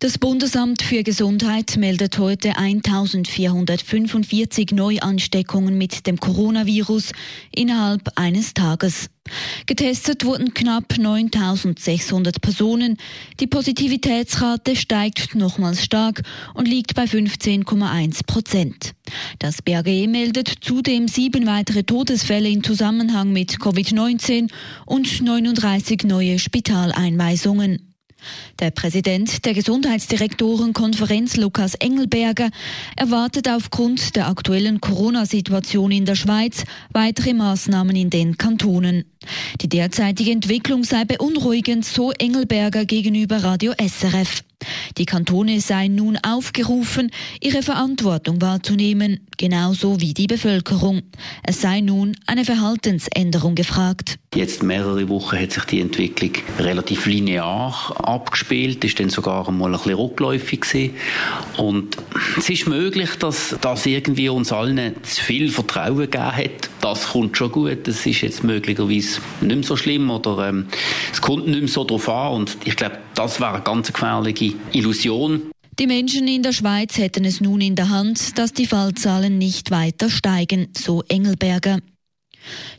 Das Bundesamt für Gesundheit meldet heute 1445 Neuansteckungen mit dem Coronavirus innerhalb eines Tages. Getestet wurden knapp 9600 Personen. Die Positivitätsrate steigt nochmals stark und liegt bei 15,1 Prozent. Das BAG meldet zudem sieben weitere Todesfälle in Zusammenhang mit Covid-19 und 39 neue Spitaleinweisungen. Der Präsident der Gesundheitsdirektorenkonferenz Lukas Engelberger erwartet aufgrund der aktuellen Corona-Situation in der Schweiz weitere Maßnahmen in den Kantonen. Die derzeitige Entwicklung sei beunruhigend, so Engelberger gegenüber Radio SRF. Die Kantone seien nun aufgerufen, ihre Verantwortung wahrzunehmen, genauso wie die Bevölkerung. Es sei nun eine Verhaltensänderung gefragt. Jetzt mehrere Wochen hat sich die Entwicklung relativ linear abgespielt, ist dann sogar einmal ein bisschen rückläufig gewesen. Und es ist möglich, dass das irgendwie uns allen zu viel Vertrauen gegeben hat. Das kommt schon gut. Das ist jetzt möglicherweise nicht mehr so schlimm oder ähm, es kommt nicht mehr so drauf an. Und ich glaube, das wäre eine ganz gefährliche Illusion. Die Menschen in der Schweiz hätten es nun in der Hand, dass die Fallzahlen nicht weiter steigen, so Engelberger.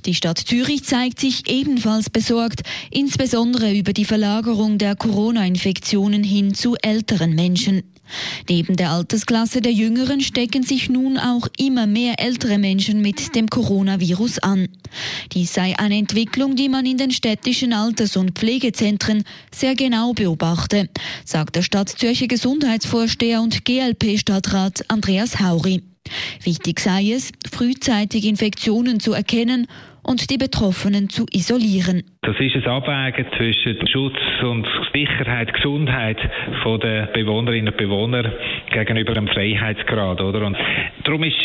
Die Stadt Zürich zeigt sich ebenfalls besorgt, insbesondere über die Verlagerung der Corona-Infektionen hin zu älteren Menschen. Neben der Altersklasse der Jüngeren stecken sich nun auch immer mehr ältere Menschen mit dem Coronavirus an. Dies sei eine Entwicklung, die man in den städtischen Alters- und Pflegezentren sehr genau beobachte, sagt der Stadt Zürcher Gesundheitsvorsteher und GLP-Stadtrat Andreas Hauri. Wichtig sei es, frühzeitig Infektionen zu erkennen und die Betroffenen zu isolieren. Das ist ein Abwägen zwischen Schutz und Sicherheit, Gesundheit der Bewohnerinnen und Bewohner gegenüber dem Freiheitsgrad, oder? Und darum ist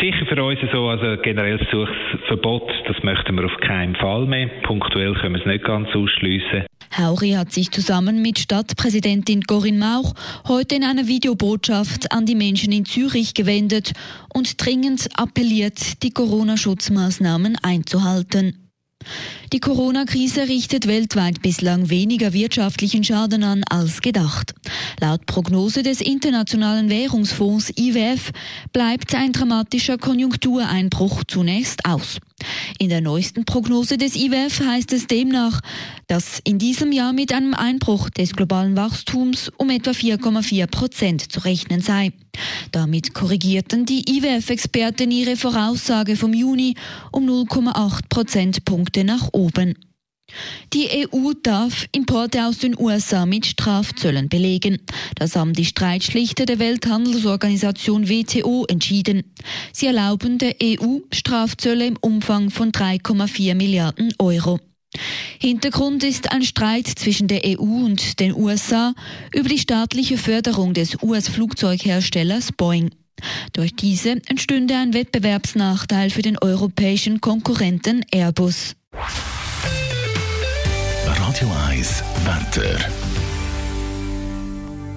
sicher für uns so, also generell Suchverbot, das möchten wir auf keinen Fall mehr. Punktuell können wir es nicht ganz ausschliessen. Hauri hat sich zusammen mit Stadtpräsidentin Corinne Mauch heute in einer Videobotschaft an die Menschen in Zürich gewendet und dringend appelliert, die Corona-Schutzmaßnahmen einzuhalten. Die Corona-Krise richtet weltweit bislang weniger wirtschaftlichen Schaden an als gedacht. Laut Prognose des Internationalen Währungsfonds IWF bleibt ein dramatischer Konjunktureinbruch zunächst aus. In der neuesten Prognose des IWF heißt es demnach, dass in diesem Jahr mit einem Einbruch des globalen Wachstums um etwa 4,4 Prozent zu rechnen sei. Damit korrigierten die IWF-Experten ihre Voraussage vom Juni um 0,8 Prozentpunkte nach oben. Die EU darf Importe aus den USA mit Strafzöllen belegen. Das haben die Streitschlichter der Welthandelsorganisation WTO entschieden. Sie erlauben der EU Strafzölle im Umfang von 3,4 Milliarden Euro. Hintergrund ist ein Streit zwischen der EU und den USA über die staatliche Förderung des US-Flugzeugherstellers Boeing. Durch diese entstünde ein Wettbewerbsnachteil für den europäischen Konkurrenten Airbus. Radio 1 Wetter.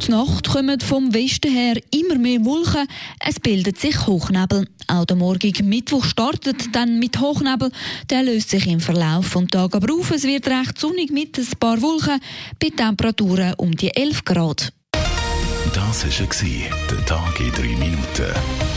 Die Nacht kommen vom Westen her immer mehr Wolken. Es bildet sich Hochnebel. Auch der morgige Mittwoch startet dann mit Hochnebel. Der löst sich im Verlauf des Tages aber auf. Es wird recht sonnig mit ein paar Wolken bei Temperaturen um die 11 Grad. Das war der Tag in drei Minuten.